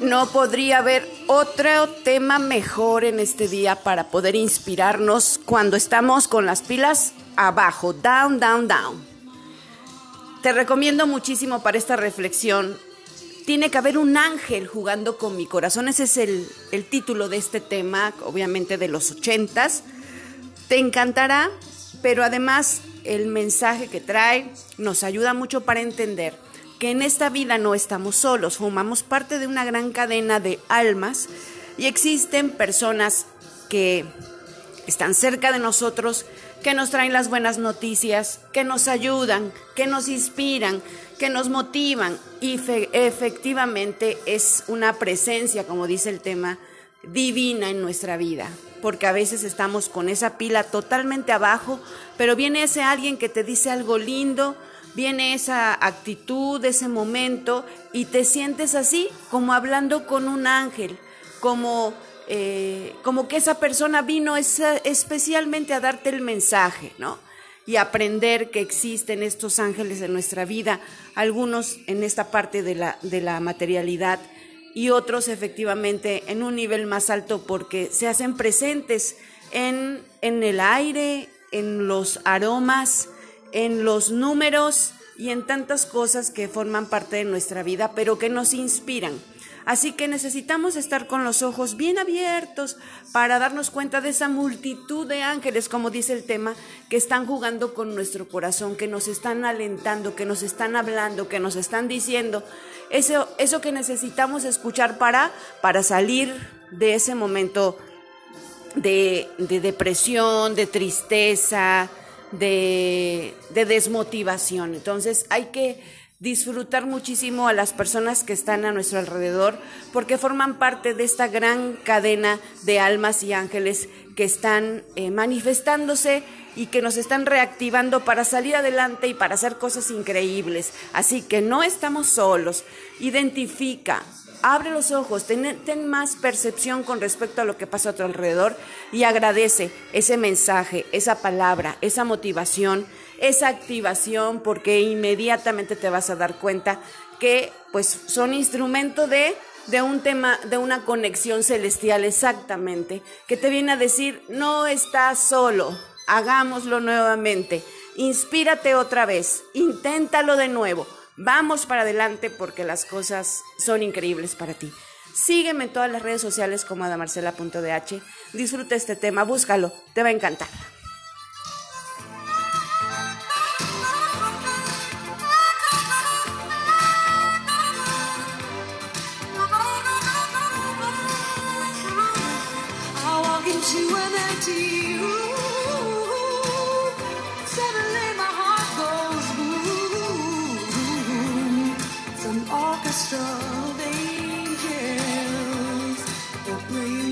no podría haber otro tema mejor en este día para poder inspirarnos cuando estamos con las pilas abajo, down, down, down. Te recomiendo muchísimo para esta reflexión. Tiene que haber un ángel jugando con mi corazón. Ese es el, el título de este tema, obviamente de los ochentas. Te encantará, pero además el mensaje que trae nos ayuda mucho para entender que en esta vida no estamos solos, formamos parte de una gran cadena de almas y existen personas que están cerca de nosotros, que nos traen las buenas noticias, que nos ayudan, que nos inspiran, que nos motivan. Y efectivamente es una presencia, como dice el tema, divina en nuestra vida, porque a veces estamos con esa pila totalmente abajo, pero viene ese alguien que te dice algo lindo, viene esa actitud, ese momento, y te sientes así, como hablando con un ángel, como, eh, como que esa persona vino especialmente a darte el mensaje, ¿no? Y aprender que existen estos ángeles en nuestra vida, algunos en esta parte de la, de la materialidad y otros efectivamente en un nivel más alto porque se hacen presentes en, en el aire, en los aromas, en los números y en tantas cosas que forman parte de nuestra vida, pero que nos inspiran. Así que necesitamos estar con los ojos bien abiertos para darnos cuenta de esa multitud de ángeles, como dice el tema, que están jugando con nuestro corazón, que nos están alentando, que nos están hablando, que nos están diciendo eso, eso que necesitamos escuchar para, para salir de ese momento de, de depresión, de tristeza, de, desmotivación. Entonces hay que disfrutar muchísimo a las personas que están a nuestro alrededor porque forman parte de esta gran cadena de almas y ángeles que están eh, manifestándose y que nos están reactivando para salir adelante y para hacer cosas increíbles. Así que no estamos solos. Identifica, abre los ojos, ten, más percepción con respecto a lo que pasa a tu alrededor y agradece ese mensaje, esa palabra, esa motivación, esa activación, porque inmediatamente te vas a dar cuenta que pues son instrumento de de un tema, de una conexión celestial exactamente, que te viene a decir, no estás solo, hagámoslo nuevamente, inspírate otra vez, inténtalo de nuevo, Vamos para adelante porque las cosas son increíbles para ti. Sígueme en todas las redes sociales como adamarcela.dh. Disfruta este tema, búscalo, te va a encantar. where you